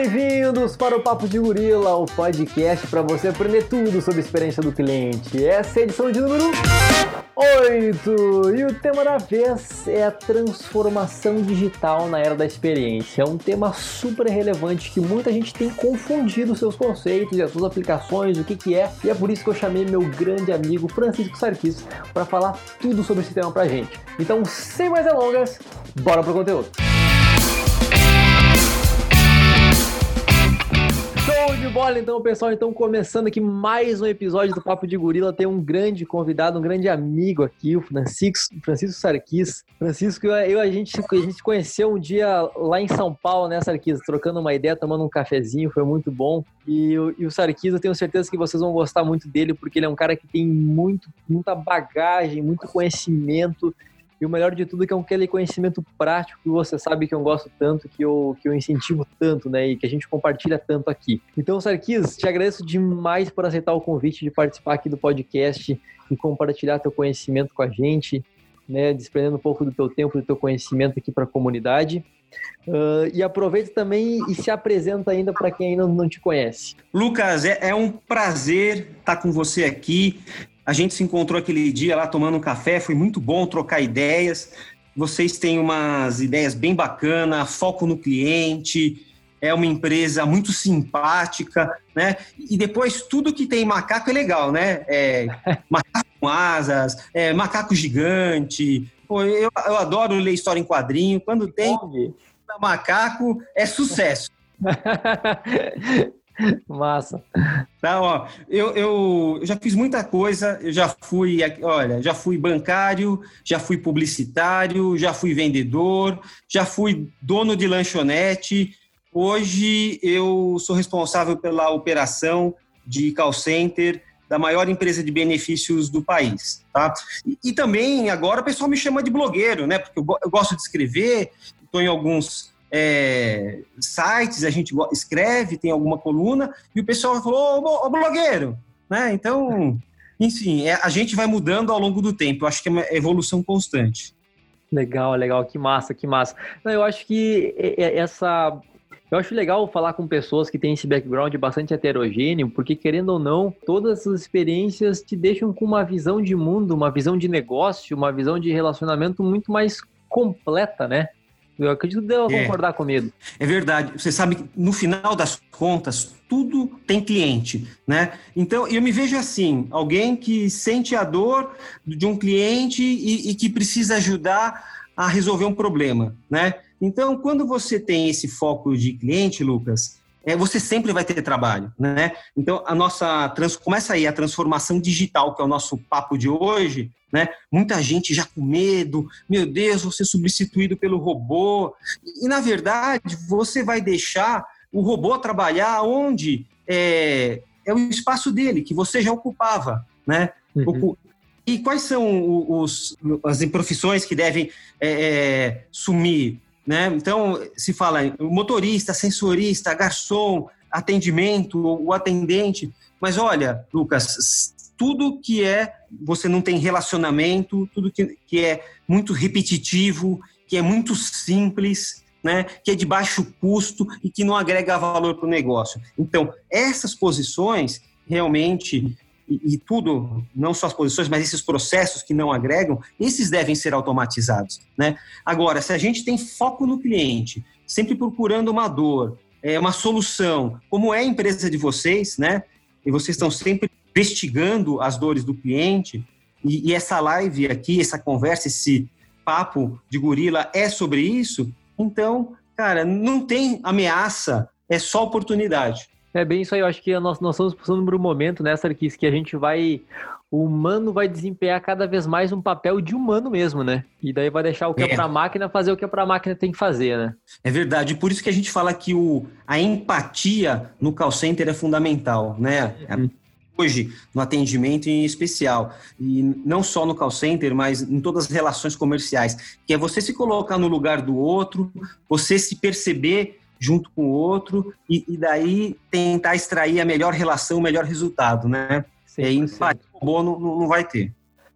bem-vindos para o Papo de Gorila, o podcast para você aprender tudo sobre a experiência do cliente. Essa é a edição de número 8 e o tema da vez é a transformação digital na era da experiência. É um tema super relevante que muita gente tem confundido seus conceitos e as suas aplicações, o que, que é, e é por isso que eu chamei meu grande amigo Francisco Sarkis para falar tudo sobre esse tema pra gente. Então, sem mais delongas, bora pro conteúdo. De bola, então, pessoal. Então, começando aqui mais um episódio do Papo de Gorila. Tem um grande convidado, um grande amigo aqui, o Francisco, Francisco Sarquis. Francisco, eu, a, gente, a gente conheceu um dia lá em São Paulo, né, Sarquis? Trocando uma ideia, tomando um cafezinho, foi muito bom. E, e o Sarquis, eu tenho certeza que vocês vão gostar muito dele, porque ele é um cara que tem muito, muita bagagem, muito conhecimento e o melhor de tudo é que é aquele conhecimento prático que você sabe que eu gosto tanto, que eu, que eu incentivo tanto, né? E que a gente compartilha tanto aqui. Então, Sarkis, te agradeço demais por aceitar o convite de participar aqui do podcast e compartilhar teu conhecimento com a gente, né? Desprendendo um pouco do teu tempo, do teu conhecimento aqui para a comunidade. Uh, e aproveita também e se apresenta ainda para quem ainda não te conhece. Lucas, é, é um prazer estar com você aqui. A gente se encontrou aquele dia lá tomando um café, foi muito bom trocar ideias. Vocês têm umas ideias bem bacanas, foco no cliente, é uma empresa muito simpática, né? E depois tudo que tem macaco é legal, né? É, macaco com asas, é, macaco gigante. Pô, eu, eu adoro ler história em quadrinho. Quando tem macaco, é sucesso. Massa. Tá, ó, eu, eu, já fiz muita coisa, eu já fui, olha, já fui bancário, já fui publicitário, já fui vendedor, já fui dono de lanchonete. Hoje eu sou responsável pela operação de call center da maior empresa de benefícios do país, tá? E, e também agora o pessoal me chama de blogueiro, né? Porque eu, eu gosto de escrever, estou em alguns é, sites, a gente escreve, tem alguma coluna, e o pessoal falou, ô, ô blogueiro, né? Então, enfim, é, a gente vai mudando ao longo do tempo. Eu acho que é uma evolução constante. Legal, legal, que massa, que massa. Não, eu acho que essa. Eu acho legal falar com pessoas que têm esse background bastante heterogêneo, porque querendo ou não, todas essas experiências te deixam com uma visão de mundo, uma visão de negócio, uma visão de relacionamento muito mais completa, né? Eu acredito que deva é. concordar comigo. É verdade. Você sabe que no final das contas, tudo tem cliente, né? Então, eu me vejo assim, alguém que sente a dor de um cliente e, e que precisa ajudar a resolver um problema, né? Então, quando você tem esse foco de cliente, Lucas, é, você sempre vai ter trabalho, né? Então, a nossa trans, começa aí a transformação digital, que é o nosso papo de hoje, né? Muita gente já com medo, meu Deus, vou ser substituído pelo robô. E, na verdade, você vai deixar o robô trabalhar onde é, é o espaço dele, que você já ocupava, né? Uhum. E quais são os, as profissões que devem é, é, sumir? Né? Então, se fala motorista, sensorista, garçom, atendimento, o atendente. Mas olha, Lucas, tudo que é você não tem relacionamento, tudo que, que é muito repetitivo, que é muito simples, né, que é de baixo custo e que não agrega valor para o negócio. Então, essas posições realmente e, tudo, não só as posições, mas esses processos que não agregam, esses devem ser automatizados. Né? Agora, se a gente tem foco no cliente, sempre procurando uma dor, é, uma solução, como é a empresa de vocês, né? e vocês estão sempre investigando as dores do cliente, e, e essa live aqui, essa conversa, esse papo de gorila é sobre isso, então, cara, não tem ameaça, é só oportunidade. É bem isso aí, eu acho que nós, nós estamos passando por um momento, né, Sarkis, que a gente vai. O humano vai desempenhar cada vez mais um papel de humano mesmo, né? E daí vai deixar o que é, é para a máquina fazer o que é para a máquina tem que fazer, né? É verdade, por isso que a gente fala que o, a empatia no call center é fundamental, né? Uhum. Hoje, no atendimento em especial, e não só no call center, mas em todas as relações comerciais, que é você se colocar no lugar do outro, você se perceber junto com o outro e, e daí tentar extrair a melhor relação, o melhor resultado, né? Sim, e empate bom não, não vai ter.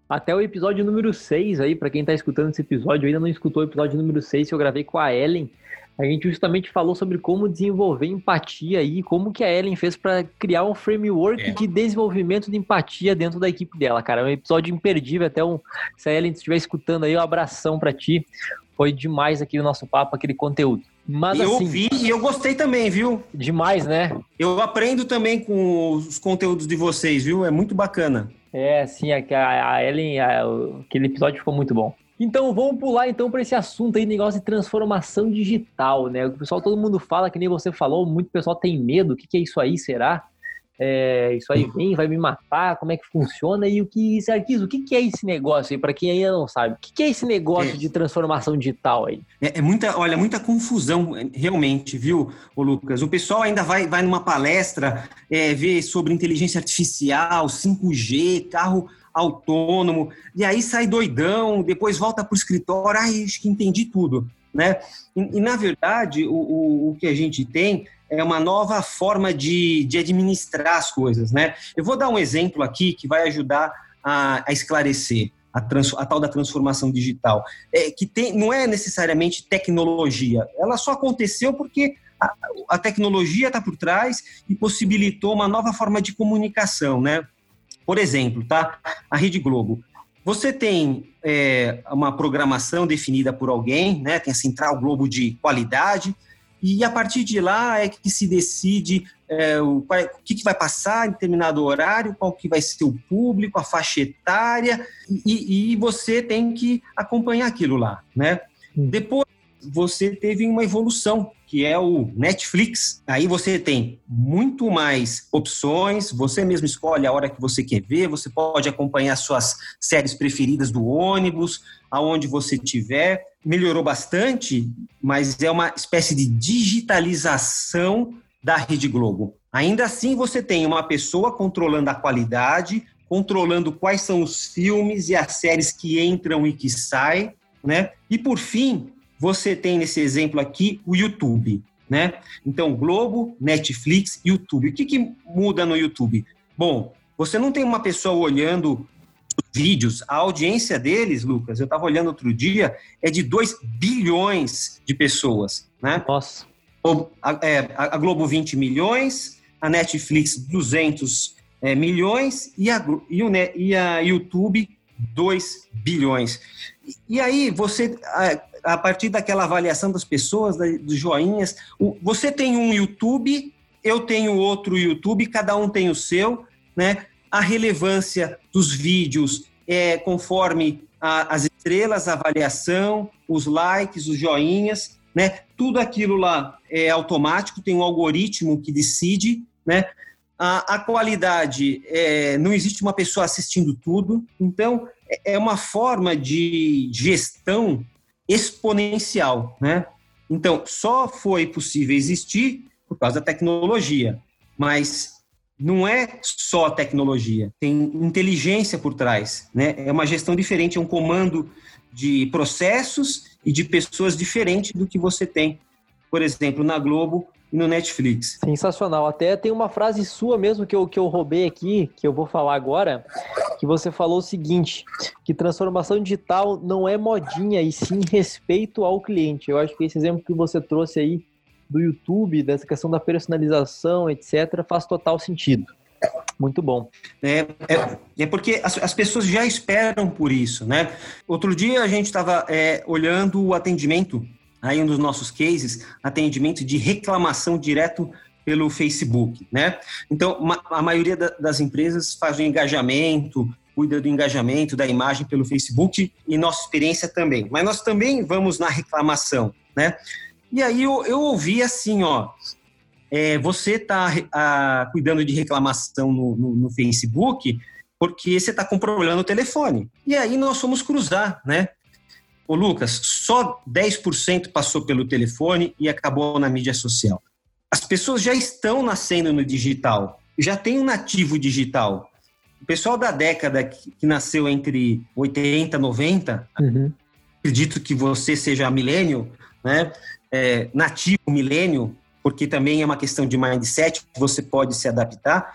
Até o episódio número 6 aí, para quem está escutando esse episódio, ainda não escutou o episódio número 6 que eu gravei com a Ellen. a gente justamente falou sobre como desenvolver empatia e como que a Ellen fez para criar um framework é. de desenvolvimento de empatia dentro da equipe dela, cara. É um episódio imperdível, até um, se a Ellen estiver escutando aí, um abração para ti. Foi demais aqui o nosso papo, aquele conteúdo. Mas, eu assim, vi e eu gostei também, viu? Demais, né? Eu aprendo também com os conteúdos de vocês, viu? É muito bacana. É, sim, a, a Ellen, a, aquele episódio ficou muito bom. Então vamos pular então para esse assunto aí, negócio de transformação digital, né? O pessoal, todo mundo fala, que nem você falou, muito pessoal tem medo, o que, que é isso aí, será? É, isso aí vem, vai me matar, como é que funciona e o que, Sarkis, o que, que é esse negócio aí, para quem ainda não sabe? O que, que é esse negócio é, de transformação digital aí? É, é, muita, olha, muita confusão realmente, viu, o Lucas? O pessoal ainda vai, vai numa palestra é, ver sobre inteligência artificial, 5G, carro autônomo, e aí sai doidão, depois volta para o escritório, ai, acho que entendi tudo, né? E, e na verdade, o, o, o, que a gente tem é uma nova forma de, de administrar as coisas, né? Eu vou dar um exemplo aqui que vai ajudar a, a esclarecer. A, trans, a, tal da transformação digital, é, que tem, não é necessariamente tecnologia, ela só aconteceu porque a, a tecnologia está por trás e possibilitou uma nova forma de comunicação, né? Por exemplo, tá? A Rede Globo. Você tem é, uma programação definida por alguém, né? Tem a Central Globo de qualidade, e a partir de lá é que se decide é, o, qual, o que, que, vai passar em determinado horário, qual que vai ser o público, a faixa etária, e, e você tem que acompanhar aquilo lá, né? Depois você teve uma evolução, que é o Netflix. Aí você tem muito mais opções, você mesmo escolhe a hora que você quer ver, você pode acompanhar suas séries preferidas do ônibus, aonde você estiver. Melhorou bastante, mas é uma espécie de digitalização da Rede Globo. Ainda assim, você tem uma pessoa controlando a qualidade, controlando quais são os filmes e as séries que entram e que saem, né? E por fim, você tem nesse exemplo aqui o YouTube, né? Então, Globo, Netflix, YouTube. O que, que muda no YouTube? Bom, você não tem uma pessoa olhando os vídeos, a audiência deles, Lucas, eu estava olhando outro dia, é de 2 bilhões de pessoas, né? Nossa. A, é, a Globo 20 milhões, a Netflix 200 é, milhões e a, e, o, e a YouTube 2 bilhões. E aí você a partir daquela avaliação das pessoas, dos joinhas. Você tem um YouTube, eu tenho outro YouTube, cada um tem o seu, né? A relevância dos vídeos é conforme a, as estrelas, a avaliação, os likes, os joinhas, né? Tudo aquilo lá é automático, tem um algoritmo que decide, né? A, a qualidade, é, não existe uma pessoa assistindo tudo, então é, é uma forma de gestão exponencial, né? Então, só foi possível existir por causa da tecnologia, mas não é só tecnologia, tem inteligência por trás, né? É uma gestão diferente, é um comando de processos e de pessoas diferentes do que você tem, por exemplo, na Globo e no Netflix. Sensacional. Até tem uma frase sua mesmo que eu, que eu roubei aqui, que eu vou falar agora, que você falou o seguinte, que transformação digital não é modinha, e sim respeito ao cliente. Eu acho que esse exemplo que você trouxe aí do YouTube, dessa questão da personalização, etc., faz total sentido. Muito bom. É, é, é porque as, as, pessoas já esperam por isso, né? Outro dia a gente estava é, olhando o atendimento aí um dos nossos cases, atendimento de reclamação direto pelo Facebook, né? Então, a maioria das empresas faz o engajamento, cuida do engajamento da imagem pelo Facebook e nossa experiência também. Mas nós também vamos na reclamação, né? E aí eu, eu ouvi assim, ó, é, você está cuidando de reclamação no, no, no Facebook porque você está com problema no telefone. E aí nós fomos cruzar, né? Ô Lucas, só 10% passou pelo telefone e acabou na mídia social. As pessoas já estão nascendo no digital, já tem um nativo digital. O pessoal da década que, que nasceu entre 80 e 90, uhum. acredito que você seja milênio, né? É, nativo milênio, porque também é uma questão de mindset, você pode se adaptar.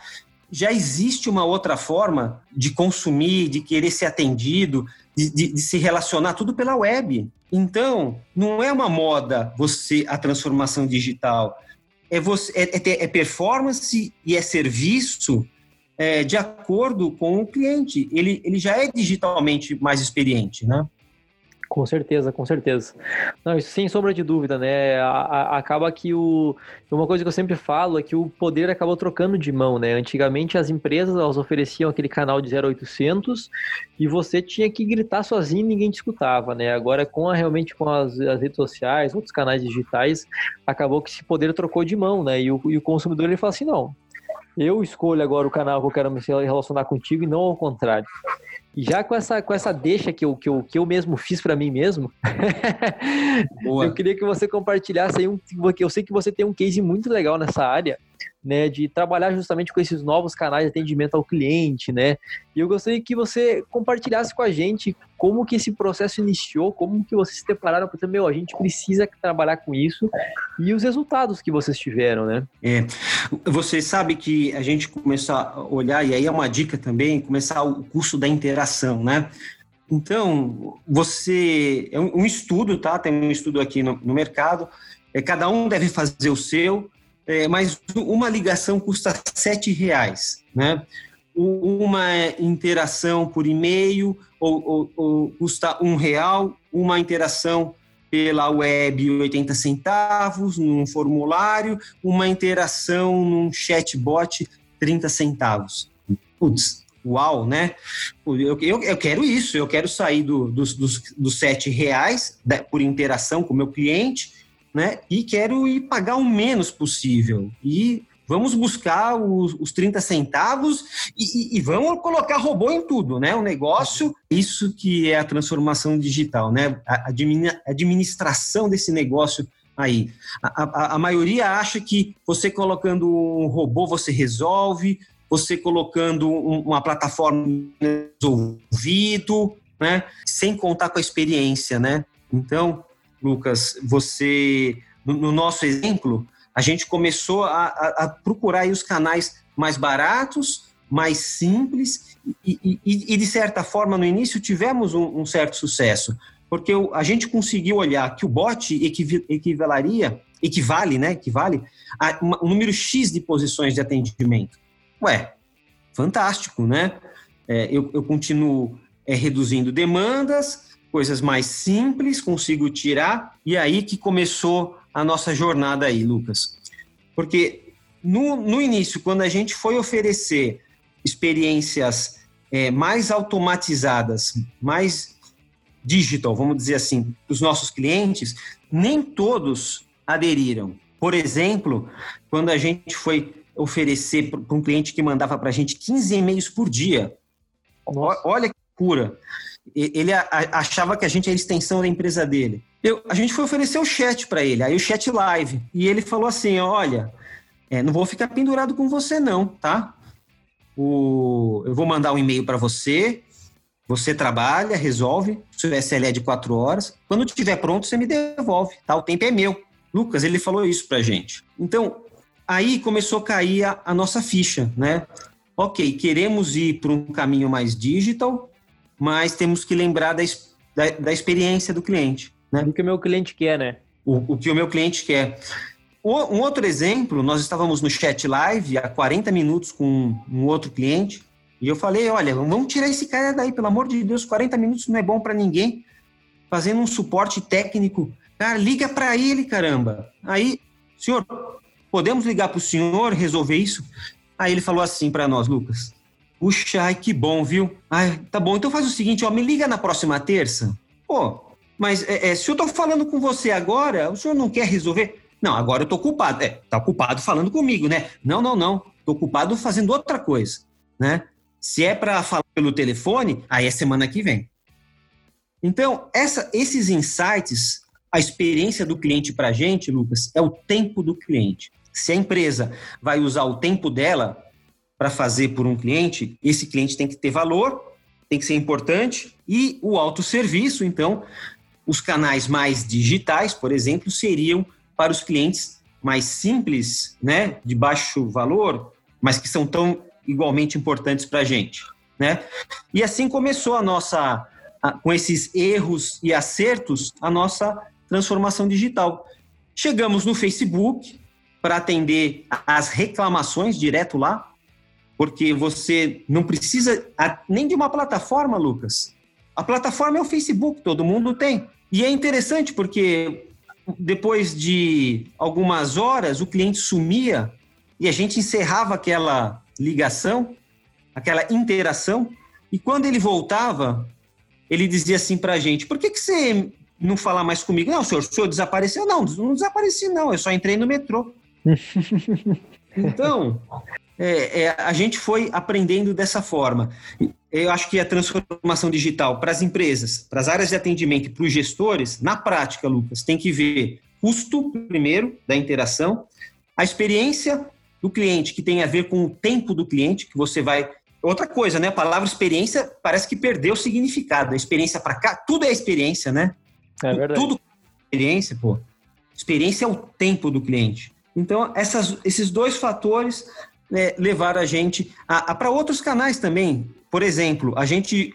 já existe uma outra forma de consumir, de querer ser atendido, de, de, de, se relacionar, tudo pela web. Então, não é uma moda você a transformação digital. É, você, é, é, é performance e é serviço é, de acordo com o cliente. Ele, ele já é digitalmente mais experiente, né? Com certeza, com certeza. Não, isso sem sombra de dúvida, né? A, a, acaba que o. Uma coisa que eu sempre falo é que o poder acabou trocando de mão, né? Antigamente as empresas elas ofereciam aquele canal de 0800 e você tinha que gritar sozinho e ninguém te escutava, né? Agora, com a, realmente com as, as redes sociais, outros canais digitais, acabou que esse poder trocou de mão, né? E o, e o consumidor ele fala assim: não, eu escolho agora o canal que eu quero me relacionar contigo e não ao contrário. E já com essa, com essa deixa que eu, que eu, que eu mesmo fiz para mim mesmo, eu queria que você compartilhasse aí um. Eu sei que você tem um case muito legal nessa área, né, de trabalhar justamente com esses novos canais de atendimento ao cliente, né? E eu gostaria que você compartilhasse com a gente como que esse processo iniciou, como que vocês se prepararam para meu, a gente precisa trabalhar com isso e os resultados que vocês tiveram, né? É, você sabe que a gente começou a olhar e aí é uma dica também começar o curso da interação, né? Então, você é um, estudo, tá? Tem um estudo aqui no, no mercado. É, cada um deve fazer o seu é, mas uma ligação custa sete reais, né? Uma interação por e-mail ou, ou, ou custa um real, uma interação pela web 80 centavos, num formulário, uma interação num chatbot 30 centavos. Putz, uau, né? Eu, eu, eu, quero isso, eu quero sair do, dos, dos, dos sete reais por interação com o meu cliente né? E quero ir pagar o menos possível. E vamos buscar os, os 30 centavos e, e, e, vamos colocar robô em tudo, né? O negócio, isso que é a transformação digital, né? A administração desse negócio aí. A, a, a maioria acha que você colocando um robô você resolve, você colocando um, uma plataforma resolvido, né? Sem contar com a experiência, né? Então, Lucas, você, no, no nosso exemplo, a gente começou a, a, a procurar os canais mais baratos, mais simples e, e, e, de certa forma, no início tivemos um, um certo sucesso, porque a gente conseguiu olhar que o bot equivalaria, equivale, né, equivale a um número X de posições de atendimento. Ué, fantástico, né? É, eu, eu continuo é, reduzindo demandas, coisas mais simples, consigo tirar, e aí que começou a nossa jornada aí, Lucas. Porque no, no início, quando a gente foi oferecer experiências é, mais automatizadas, mais digital, vamos dizer assim, para os nossos clientes, nem todos aderiram. Por exemplo, quando a gente foi oferecer para um cliente que mandava para a gente 15 e-mails por dia, Nossa. olha que cura ele achava que a gente era a extensão da empresa dele. Eu, a gente foi oferecer o chat para ele, aí o chat live. E ele falou assim: olha, é, não vou ficar pendurado com você, não, tá? O, eu vou mandar um e-mail para você, você trabalha, resolve, seu SLE é de quatro horas. Quando estiver pronto, você me devolve, tá? O tempo é meu. Lucas, ele falou isso pra gente. Então, aí começou a cair a, a nossa ficha, né? Ok, queremos ir para um caminho mais digital, mas temos que lembrar da, da, da experiência do cliente. Né? O que o meu cliente quer, né? O, o que o meu cliente quer. O, um outro exemplo, nós estávamos no chat live há 40 minutos com um outro cliente e eu falei, olha, vamos tirar esse cara daí, pelo amor de Deus, 40 minutos não é bom para ninguém. Fazendo um suporte técnico. Cara, liga para ele, caramba. Aí, senhor, podemos ligar para o senhor resolver isso? Aí ele falou assim para nós, Lucas, Puxa, ai, que bom, viu? Ai, tá bom, então faz o seguinte, ó, me liga na próxima terça. Pô, mas é, é, se eu tô falando com você agora, o senhor não quer resolver? Não, agora eu tô culpado. É, tá culpado falando comigo, né? Não, não, não. Tô culpado fazendo outra coisa, né? Se é para falar pelo telefone, aí é semana que vem. Então, essa, esses insights, a experiência do cliente para a gente, Lucas, é o tempo do cliente. Se a empresa vai usar o tempo dela para fazer por um cliente, esse cliente tem que ter valor, tem que ser importante e o autosserviço, então, os canais mais digitais, por exemplo, seriam para os clientes mais simples, né, de baixo valor, mas que são tão igualmente importantes para a gente. Né? E assim começou a nossa, a, com esses erros e acertos, a nossa transformação digital. Chegamos no Facebook para atender as reclamações direto lá, porque você não precisa nem de uma plataforma, Lucas. A plataforma é o Facebook, todo mundo tem. E é interessante porque depois de algumas horas o cliente sumia e a gente encerrava aquela ligação, aquela interação, e quando ele voltava, ele dizia assim para a gente: por que, que você não fala mais comigo? Não, senhor, o senhor desapareceu? Não, não desapareci, não, eu só entrei no metrô. então, é, é, a gente foi aprendendo dessa forma. Eu acho que a transformação digital para as empresas, para as áreas de atendimento e para os gestores, na prática, Lucas, tem que ver custo, primeiro, da interação, a experiência do cliente, que tem a ver com o tempo do cliente, que você vai. Outra coisa, né? A palavra experiência parece que perdeu o significado. A experiência para cá, tudo é experiência, né? É verdade. Tudo é experiência, pô. Experiência é o tempo do cliente. Então, essas, esses dois fatores né, levaram a gente a, a para outros canais também. Por exemplo, a gente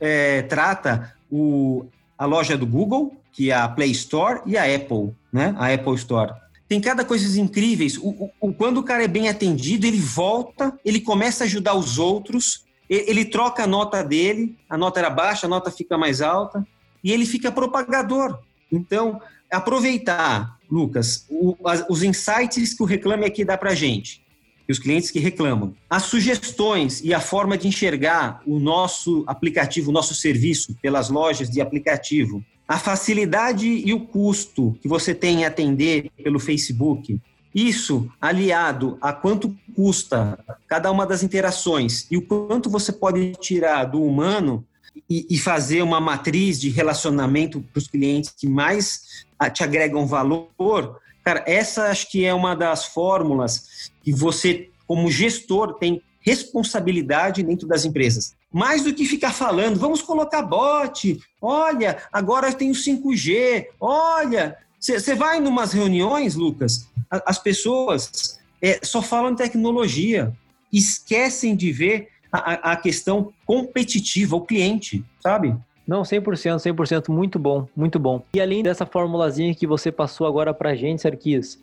é, trata o, a loja do Google, que é a Play Store, e a Apple, né? A Apple Store. Tem cada coisas incríveis. O, o, quando o cara é bem atendido, ele volta, ele começa a ajudar os outros, ele, ele troca a nota dele, a nota era baixa, a nota fica mais alta, e ele fica propagador. Então, aproveitar, Lucas, o, as, os insights que o Reclame Aqui dá para gente e os clientes que reclamam. As sugestões e a forma de enxergar o nosso aplicativo, o nosso serviço pelas lojas de aplicativo. A facilidade e o custo que você tem em atender pelo Facebook. Isso aliado a quanto custa cada uma das interações e o quanto você pode tirar do humano e, e fazer uma matriz de relacionamento para os clientes que mais te agregam valor, Cara, essa acho que é uma das fórmulas que você, como gestor, tem responsabilidade dentro das empresas. Mais do que ficar falando, vamos colocar bot, olha, agora tem o 5G, olha. Você vai em umas reuniões, Lucas, as pessoas é, só falam tecnologia, esquecem de ver a, a questão competitiva, o cliente, sabe? Não, 100%, 100%, muito bom, muito bom. E além dessa formulazinha que você passou agora pra gente, Sarkis,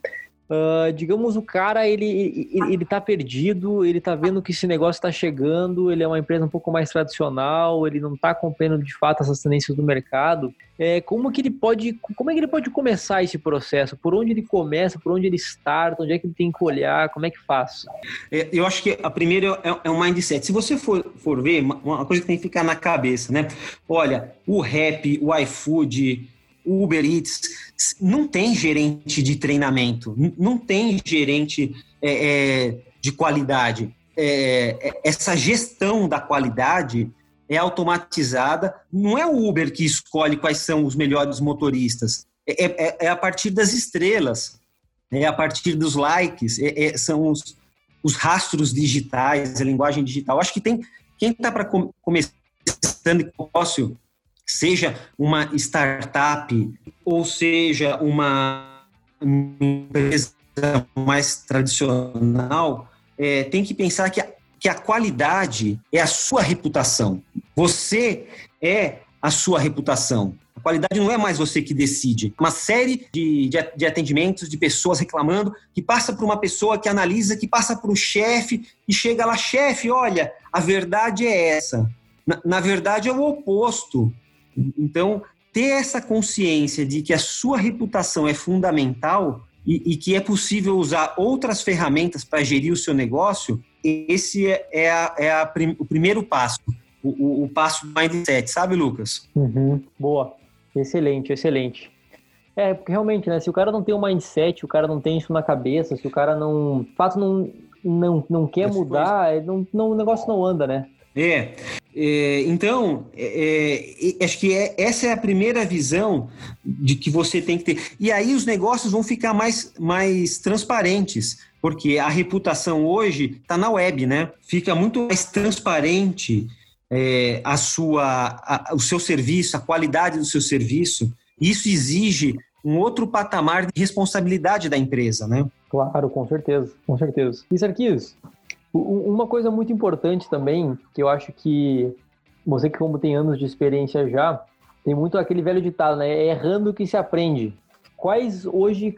Uh, digamos, o cara, ele, ele, ele tá perdido, ele tá vendo que esse negócio está chegando, ele é uma empresa um pouco mais tradicional, ele não tá acompanhando de fato essas tendências do mercado. É, como que ele pode, como é que ele pode começar esse processo? Por onde ele começa, por onde ele starta, onde é que ele tem que olhar, como é que faz? É, eu acho que a primeira é, é um mindset. Se você for, for ver, uma coisa que tem que ficar na cabeça, né? Olha, o rap, o iFood, o Uber Eats não tem gerente de treinamento, não tem gerente é, é, de qualidade. É, é, essa gestão da qualidade é automatizada. Não é o Uber que escolhe quais são os melhores motoristas. É, é, é a partir das estrelas, é a partir dos likes, são os, os rastros digitais, a linguagem digital. Acho que tem quem está para com, começando negócio seja uma startup ou seja uma empresa mais tradicional, é, tem que pensar que a, que a qualidade é a sua reputação. Você é a sua reputação. A qualidade não é mais você que decide. Uma série de, de, de atendimentos de pessoas reclamando, que passa por uma pessoa que analisa, que passa para o chefe e chega lá, chefe, olha, a verdade é essa. Na, na verdade é o oposto. Então, ter essa consciência de que a sua reputação é fundamental e, e que é possível usar outras ferramentas para gerir o seu negócio, esse é, é, a, é a o primeiro passo, o, o, o, passo do mindset, sabe, Lucas? Uhum. Boa, excelente, excelente. É, porque realmente, né, se o cara não tem um mindset, o cara não tem isso na cabeça, se o cara não, de fato, não, não, não quer mudar, não, não, o negócio não anda, né? É, é, então, é, é, acho que é, essa é a primeira visão de que você tem que ter. E aí os negócios vão ficar mais, mais transparentes, porque a reputação hoje está na web, né? Fica muito mais transparente é, a sua, a, o seu serviço, a qualidade do seu serviço. Isso exige um outro patamar de responsabilidade da empresa, né? Claro, com certeza, com certeza. E Sarkis, Uma coisa muito importante também, que eu acho que você que como tem anos de experiência já, tem muito aquele velho ditado, né? É errando que se aprende. Quais hoje,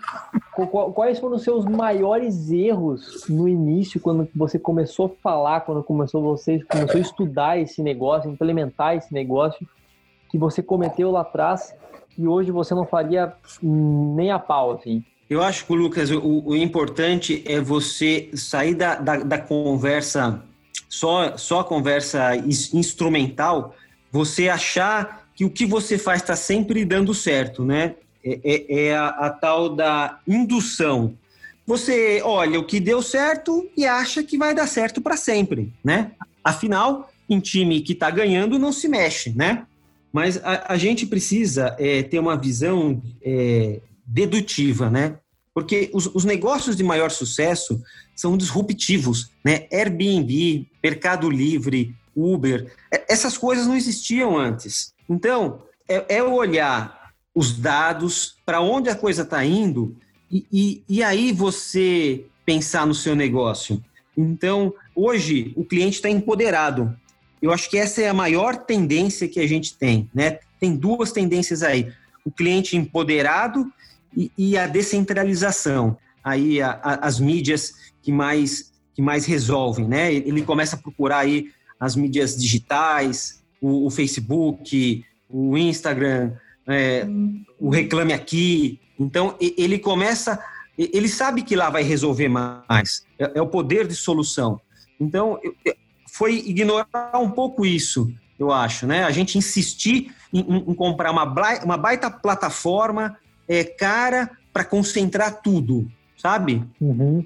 quais foram os seus maiores erros no início, quando você começou a falar, quando começou você começou a estudar esse negócio, implementar esse negócio, que você cometeu lá atrás e hoje você não faria nem a pau, assim? Eu acho que, Lucas, o, o importante é você sair da, da, da conversa, só, só a conversa instrumental, você achar que o que você faz está sempre dando certo, né? É, é, é a, a, tal da indução. Você olha o que deu certo e acha que vai dar certo para sempre, né? Afinal, em time que está ganhando não se mexe, né? Mas a, a gente precisa é, ter uma visão é, dedutiva, né? Porque os, os, negócios de maior sucesso são disruptivos, né? Airbnb, Mercado Livre, Uber, essas coisas não existiam antes. Então, é, é olhar os dados, para onde a coisa está indo, e, e, e aí você pensar no seu negócio. Então, hoje, o cliente está empoderado. Eu acho que essa é a maior tendência que a gente tem, né? Tem duas tendências aí: o cliente empoderado e, e a descentralização. Aí a, a, as mídias que mais que mais resolvem, né? Ele começa a procurar aí as mídias digitais, o, o Facebook, o Instagram, é, o Reclame Aqui. Então ele começa, ele sabe que lá vai resolver mais. É, é o poder de solução. Então foi ignorar um pouco isso, eu acho, né? A gente insistir em, em comprar uma, uma baita plataforma é, cara para concentrar tudo, sabe? Uhum.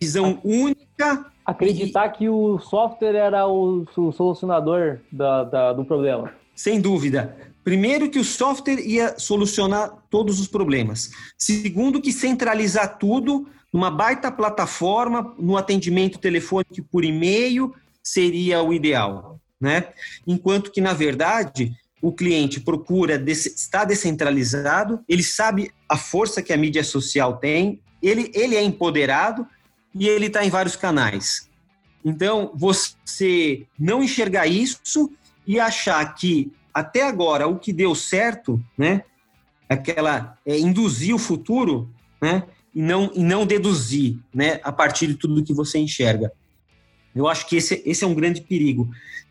Visão única. Acreditar e... que o software era o, solucionador da, da, do problema. Sem dúvida. Primeiro, que o software ia solucionar todos os problemas. Segundo, que centralizar tudo numa baita plataforma, no atendimento telefônico por e-mail, seria o ideal, né? Enquanto que, na verdade, o cliente procura estar descentralizado, ele sabe a força que a mídia social tem, ele, ele é empoderado e ele está em vários canais. Então, você não enxergar isso e achar que até agora o que deu certo, né, aquela é, induzir o futuro, né, e não e não deduzir, né, a partir de tudo que você enxerga. Eu acho que esse, esse é um grande perigo.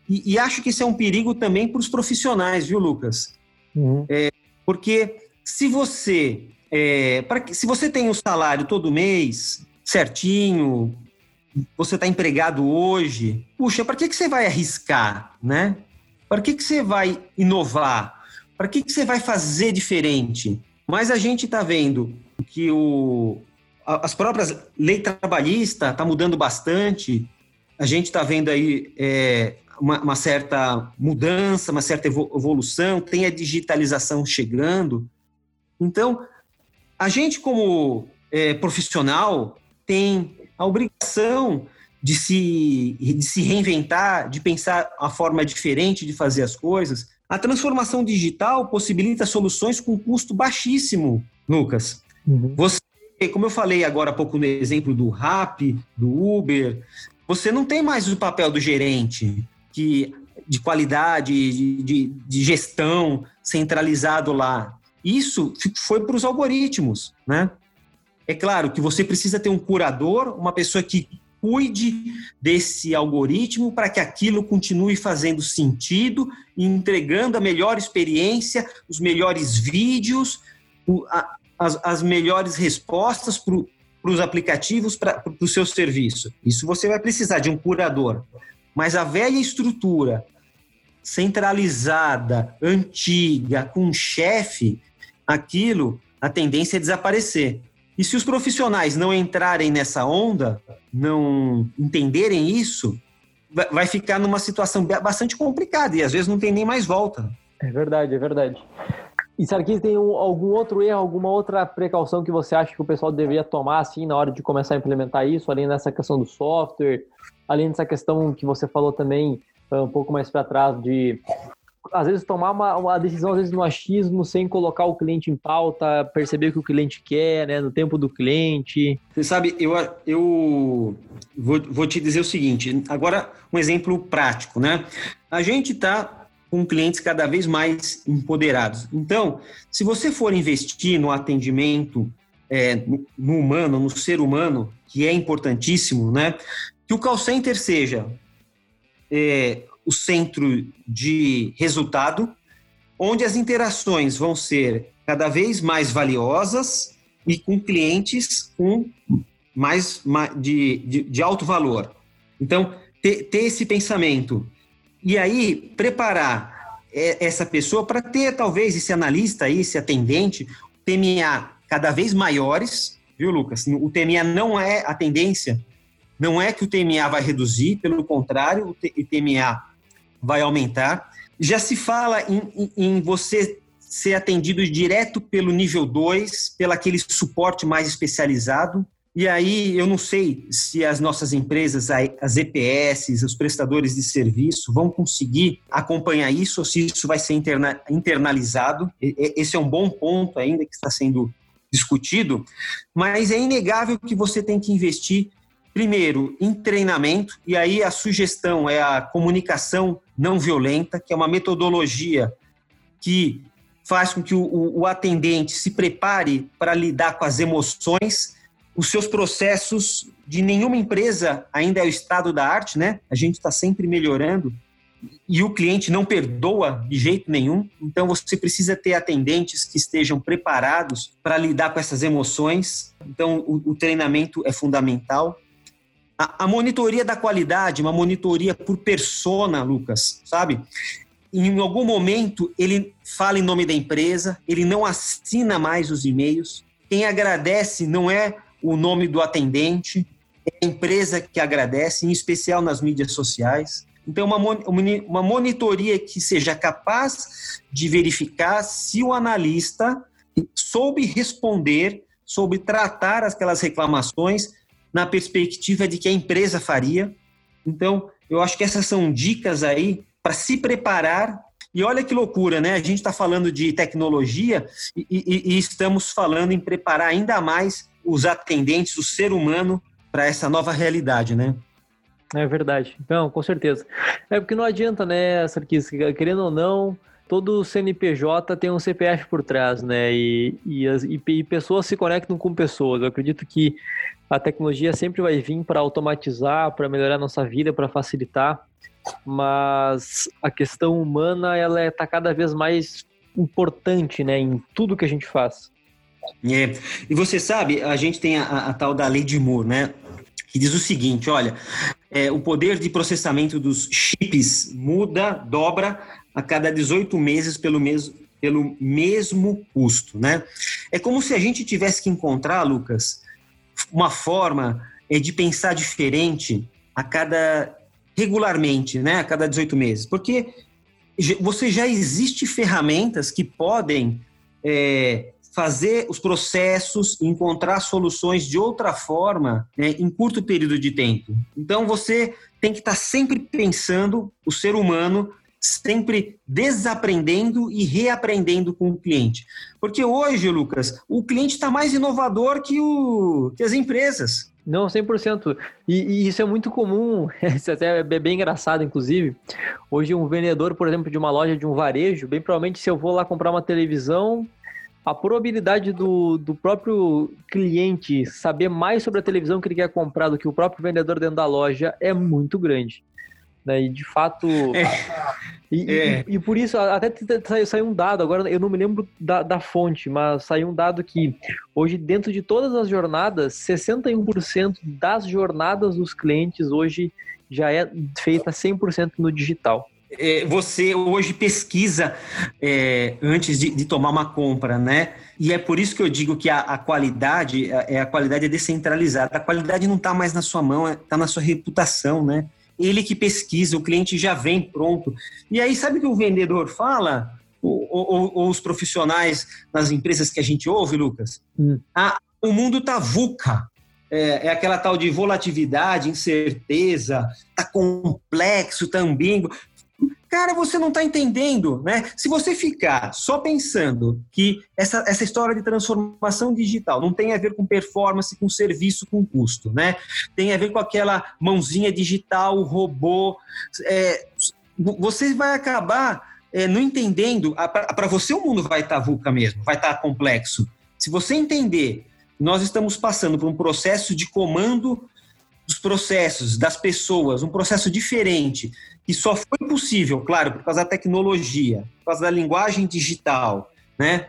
E, e acho que esse é um perigo também para os profissionais, viu, Lucas? Uhum. É, porque se você é, para se você tem um salário todo mês certinho, você está empregado hoje, puxa, para que, que você vai arriscar, né? Para que, que você vai inovar? Para que, que você vai fazer diferente? Mas a gente está vendo que o, as próprias lei trabalhista está mudando bastante, a gente está vendo aí é, uma, uma, certa mudança, uma certa evolução, tem a digitalização chegando. Então, a gente, como é, profissional, tem a obrigação de se, de se reinventar, de pensar a forma diferente de fazer as coisas. A transformação digital possibilita soluções com custo baixíssimo, Lucas. Uhum. Você, como eu falei agora há pouco no exemplo do Rap, do Uber, você não tem mais o papel do gerente que, de qualidade, de, de, de gestão centralizado lá. Isso foi para os algoritmos, né? É claro que você precisa ter um curador, uma pessoa que cuide desse algoritmo para que aquilo continue fazendo sentido entregando a melhor experiência, os melhores vídeos, as, as melhores respostas para para os aplicativos, para o seu serviço. Isso você vai precisar de um curador. Mas a velha estrutura centralizada, antiga, com chefe, aquilo, a tendência é desaparecer. E se os profissionais não entrarem nessa onda, não entenderem isso, vai ficar numa situação bastante complicada e às vezes não tem nem mais volta. É verdade, é verdade. E Sarkis, tem um, algum outro erro, alguma outra precaução que você acha que o pessoal deveria tomar assim na hora de começar a implementar isso, além dessa questão do software, além dessa questão que você falou também um pouco mais para trás de às vezes tomar uma, uma, decisão, às vezes no achismo, sem colocar o cliente em pauta, perceber o que o cliente quer, né, no tempo do cliente. Você sabe, eu, eu vou, vou te dizer o seguinte, agora um exemplo prático, né? A gente está com clientes cada vez mais empoderados. Então, se você for investir no atendimento é, no humano, no ser humano, que é importantíssimo, né? Que o call center seja é, o centro de resultado, onde as interações vão ser cada vez mais valiosas e com clientes com mais de, de, de alto valor. Então, ter, ter, esse pensamento. E aí, preparar essa pessoa para ter, talvez, esse analista aí, esse atendente, TMA cada vez maiores, viu, Lucas? O TMA não é a tendência, não é que o TMA vai reduzir, pelo contrário, o TMA vai aumentar. Já se fala em, em, em você ser atendido direto pelo nível 2, pelo aquele suporte mais especializado. E aí eu não sei se as nossas empresas, as EPS, os prestadores de serviço, vão conseguir acompanhar isso ou se isso vai ser interna, internalizado. Esse é um bom ponto ainda que está sendo discutido, mas é inegável que você tem que investir Primeiro, em treinamento, e aí a sugestão é a comunicação não violenta, que é uma metodologia que faz com que o, o atendente se prepare para lidar com as emoções. Os seus processos de nenhuma empresa ainda é o estado da arte, né? A gente está sempre melhorando e o cliente não perdoa de jeito nenhum. Então você precisa ter atendentes que estejam preparados para lidar com essas emoções. Então o, o treinamento é fundamental. A, a monitoria da qualidade, uma monitoria por persona, Lucas, sabe? Em algum momento ele fala em nome da empresa, ele não assina mais os e-mails. Quem agradece não é o nome do atendente, é a empresa que agradece, em especial nas mídias sociais. Então, uma, uma monitoria que seja capaz de verificar se o analista soube responder, soube tratar aquelas reclamações na perspectiva de que a empresa faria. Então, eu acho que essas são dicas aí para se preparar. E olha que loucura, né? A gente está falando de tecnologia e, e, e estamos falando em preparar ainda mais os atendentes, o ser humano, para essa nova realidade, né? É verdade. Não, com certeza. É porque não adianta, né, Sarkis, querendo ou não, todo CNPJ tem um CPF por trás, né? E, e, as, e, e pessoas se conectam com pessoas. Eu acredito que a tecnologia sempre vai vir para automatizar, para melhorar a nossa vida, para facilitar, mas a questão humana ela está é, cada vez mais importante, né, em tudo que a gente faz. É. E você sabe, a gente tem a, a tal da lei de Moore, né? Que diz o seguinte: olha, é, o poder de processamento dos chips muda, dobra a cada 18 meses pelo mesmo, pelo mesmo custo, né? É como se a gente tivesse que encontrar, Lucas, uma forma é, de pensar diferente a cada regularmente, né, a cada 18 meses, porque você já existe ferramentas que podem é, fazer os processos, encontrar soluções de outra forma né, em curto período de tempo. Então você tem que estar sempre pensando o ser humano sempre desaprendendo e reaprendendo com o cliente. Porque hoje, Lucas, o cliente está mais inovador que, o, que as empresas. Não, 100%. E, e isso é muito comum, isso até é bem engraçado, inclusive. Hoje, um vendedor, por exemplo, de uma loja de um varejo, bem provavelmente, se eu vou lá comprar uma televisão, a probabilidade do, do próprio cliente saber mais sobre a televisão que ele quer comprar do que o próprio vendedor dentro da loja é muito grande. Né? E de fato. É. E, é. E, e, por isso, até saiu, um dado, agora eu não me lembro da, da fonte, mas saiu um dado que hoje, dentro de todas as jornadas, 61% das jornadas dos clientes hoje já é feita 100% no digital. É, você hoje pesquisa é, antes de, de, tomar uma compra, né? E é por isso que eu digo que a, a qualidade é a qualidade é descentralizada. A qualidade não está mais na sua mão, está na sua reputação, né? ele que pesquisa, o cliente já vem pronto. E aí, sabe o que o vendedor fala? Ou, ou, ou os profissionais nas empresas que a gente ouve, Lucas? Hum. Ah, o mundo tá VUCA. É, é, aquela tal de volatilidade, incerteza, tá complexo, tá ambíguo. Cara, você não está entendendo, né? Se você ficar só pensando que essa, essa história de transformação digital não tem a ver com performance, com serviço, com custo, né? Tem a ver com aquela mãozinha digital, robô. É, você vai acabar é, não entendendo. Para você, o mundo vai estar tá VUCA mesmo, vai estar tá complexo. Se você entender, nós estamos passando por um processo de comando dos processos, das pessoas, um processo diferente, que só foi possível, claro, por causa da tecnologia, por causa da linguagem digital, né?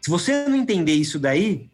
Se você não entender isso daí,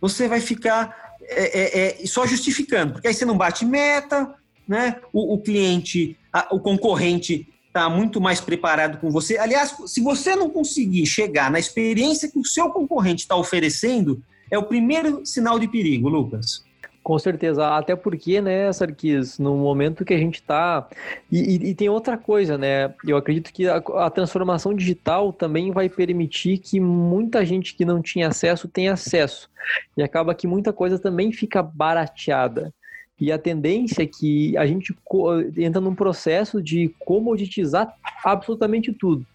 você vai ficar é, é, é, só justificando, porque aí você não bate meta, né? O, o cliente, a, o concorrente está muito mais preparado com você. Aliás, se você não conseguir chegar na experiência que o seu concorrente está oferecendo, é o primeiro sinal de perigo, Lucas. Com certeza, até porque, né, Sarkis, no momento que a gente está. E, e, tem outra coisa, né? Eu acredito que a, a, transformação digital também vai permitir que muita gente que não tinha acesso tenha acesso. E acaba que muita coisa também fica barateada. E a tendência é que a gente entra num processo de comoditizar absolutamente tudo.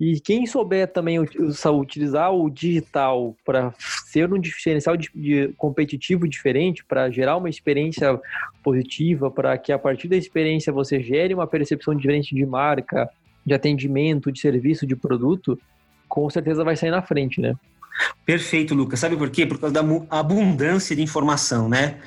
E quem souber também utilizar o digital para ser um diferencial de, de competitivo diferente, para gerar uma experiência positiva, para que a partir da experiência você gere uma percepção diferente de marca, de atendimento, de serviço, de produto, com certeza vai sair na frente, né? Perfeito, Lucas. Sabe por quê? Por causa da abundância de informação, né?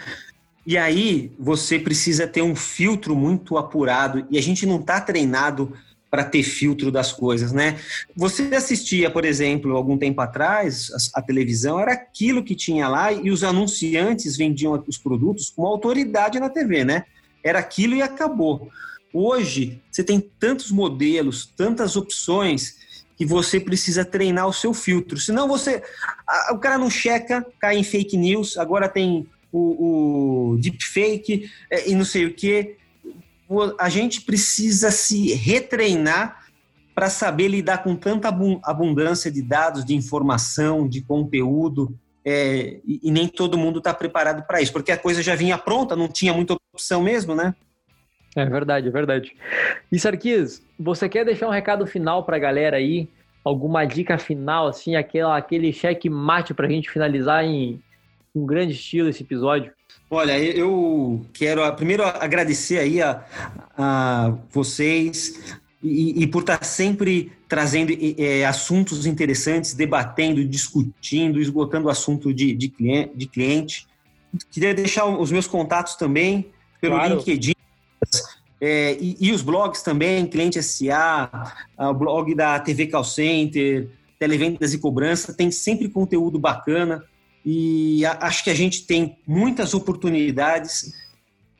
E aí você precisa ter um filtro muito apurado e a gente não está treinado para ter filtro das coisas, né? Você assistia, por exemplo, algum tempo atrás, a, a, televisão era aquilo que tinha lá e os anunciantes vendiam os produtos com autoridade na TV, né? Era aquilo e acabou. Hoje, você tem tantos modelos, tantas opções que você precisa treinar o seu filtro. Senão você. A, o cara não checa, cai em fake news, agora tem o, o deepfake é, e não sei o quê a gente precisa se retreinar para saber lidar com tanta abundância de dados, de informação, de conteúdo, é, e, nem todo mundo está preparado para isso, porque a coisa já vinha pronta, não tinha muita opção mesmo, né? É verdade, é verdade. E Sarkis, você quer deixar um recado final para a galera aí? Alguma dica final, assim, aquela, aquele cheque mate para a gente finalizar em um grande estilo esse episódio? Olha, eu quero primeiro agradecer aí a, a vocês e, e, por estar sempre trazendo é, assuntos interessantes, debatendo, discutindo, esgotando o assunto de, de, cliente, de cliente. Queria deixar os meus contatos também pelo claro. LinkedIn. É, e, e, os blogs também, Cliente SA, o blog da TV Call Center, Televendas e Cobrança, tem sempre conteúdo bacana e acho que a gente tem muitas oportunidades,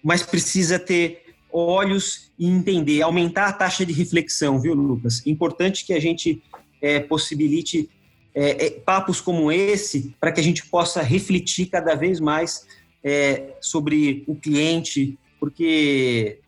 mas precisa ter olhos e entender, aumentar a taxa de reflexão, viu, Lucas? Importante que a gente é, possibilite é, é, papos como esse para que a gente possa refletir cada vez mais é, sobre o cliente, porque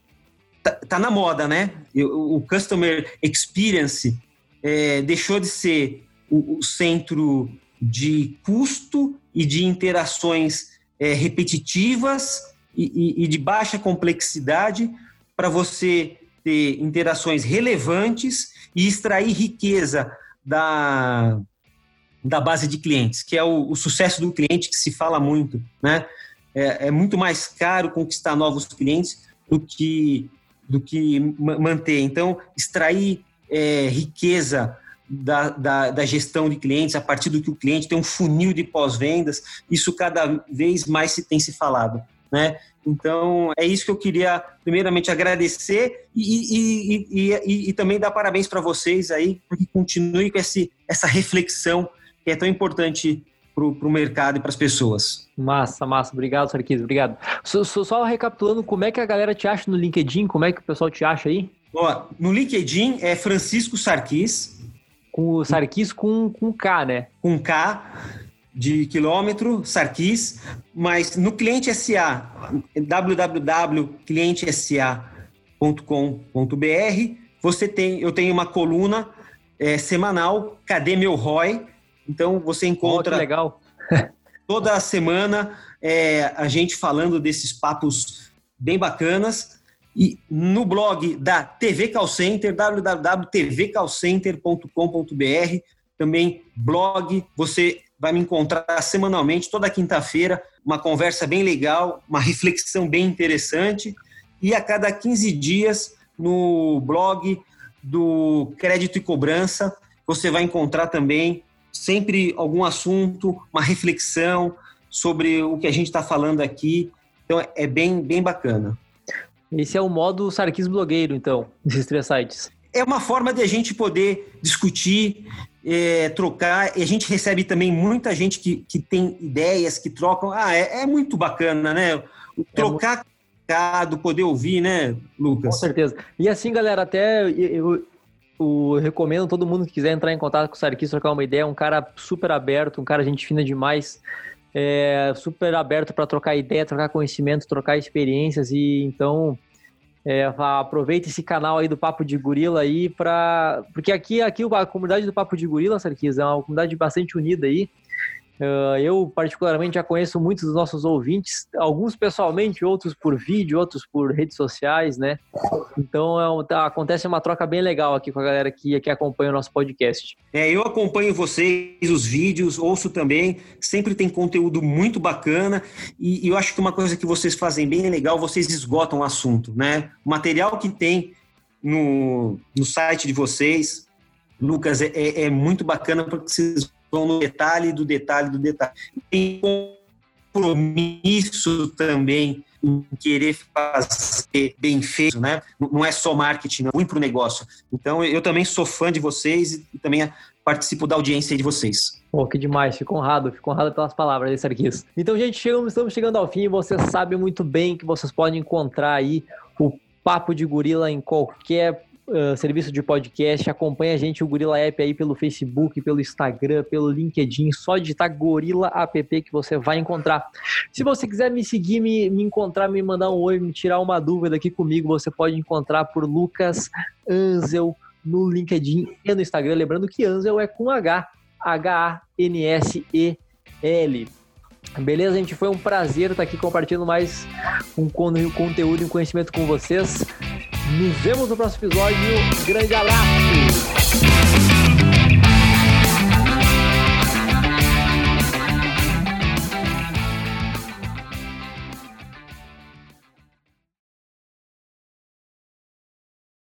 tá, tá na moda, né? O, o customer experience é, deixou de ser o, o centro de custo e de interações é, repetitivas e, e, e de baixa complexidade para você ter interações relevantes e extrair riqueza da, da base de clientes, que é o, o sucesso do cliente que se fala muito, né? É, é, muito mais caro conquistar novos clientes do que do que manter. Então, extrair é, riqueza da, da, da, gestão de clientes, a partir do que o cliente tem um funil de pós-vendas, isso cada vez mais se tem se falado. Né? Então, é isso que eu queria, primeiramente, agradecer e, e, e, e também dar parabéns para vocês aí, porque continue com esse, essa reflexão que é tão importante para o mercado e para as pessoas. Massa, massa. Obrigado, Sarkis. Obrigado. Só, só, recapitulando, como é que a galera te acha no LinkedIn? Como é que o pessoal te acha aí? Ó, no LinkedIn é Francisco Sarkis, com o Sarkis com, com K, né? Com K de quilômetro, Sarkis, mas no cliente SA, www.clientesa.com.br, você tem, eu tenho uma coluna é, semanal, Cadê Meu ROI? Então você encontra oh, legal. toda semana é, a gente falando desses papos bem bacanas e no blog da TV Call Center, www.tvcallcenter.com.br, também blog, você vai me encontrar semanalmente, toda quinta-feira, uma conversa bem legal, uma reflexão bem interessante, e a cada 15 dias no blog do Crédito e Cobrança, você vai encontrar também sempre algum assunto, uma reflexão sobre o que a gente está falando aqui. Então é bem, bem bacana. Esse é o modo Sarkis blogueiro, então, desses três sites. É uma forma de a gente poder discutir, é, trocar, e a gente recebe também muita gente que, que tem ideias, que trocam. Ah, é, é muito bacana, né? Trocar é muito... poder ouvir, né, Lucas? Com certeza. E assim, galera, até eu, eu recomendo todo mundo que quiser entrar em contato com o Sarkis, trocar uma ideia, um cara super aberto, um cara gente fina demais, é, super aberto para trocar ideia, trocar conhecimento, trocar experiências e então é, aproveita esse canal aí do Papo de Gorila aí para porque aqui aqui a comunidade do Papo de Gorila, Sarkis, é uma comunidade bastante unida aí. Uh, eu, particularmente, já conheço muitos dos nossos ouvintes, alguns pessoalmente, outros por vídeo, outros por redes sociais, né? Então, é, tá, acontece uma troca bem legal aqui com a galera que, que acompanha o nosso podcast. É, eu acompanho vocês, os vídeos, ouço também, sempre tem conteúdo muito bacana e, e eu acho que uma coisa que vocês fazem bem legal, vocês esgotam o assunto, né? O material que tem no, no site de vocês, Lucas, é, é, é muito bacana porque vocês vão no detalhe do detalhe do detalhe. Tem compromisso também em querer fazer bem feito, né? Não é só marketing, não é ruim para o negócio. Então, eu também sou fã de vocês e também participo da audiência de vocês. Pô, que demais, fico honrado, fico honrado pelas palavras aí, Sarkis. Então, gente, chegamos, estamos chegando ao fim e vocês sabem muito bem que vocês podem encontrar aí o Papo de Gorila em qualquer uh, serviço de podcast, acompanha a gente, o Gorila App aí pelo Facebook, pelo Instagram, pelo LinkedIn, só digitar Gorila App que você vai encontrar. Se você quiser me seguir, me, me encontrar, me mandar um oi, me tirar uma dúvida aqui comigo, você pode encontrar por Lucas Anzel no LinkedIn e no Instagram. Lembrando que Anzel é com H, H-A-N-S-E-L. Beleza, gente? Foi um prazer estar aqui compartilhando mais um conteúdo e um conhecimento com vocês. Nos vemos no próximo episódio. Grande abraço!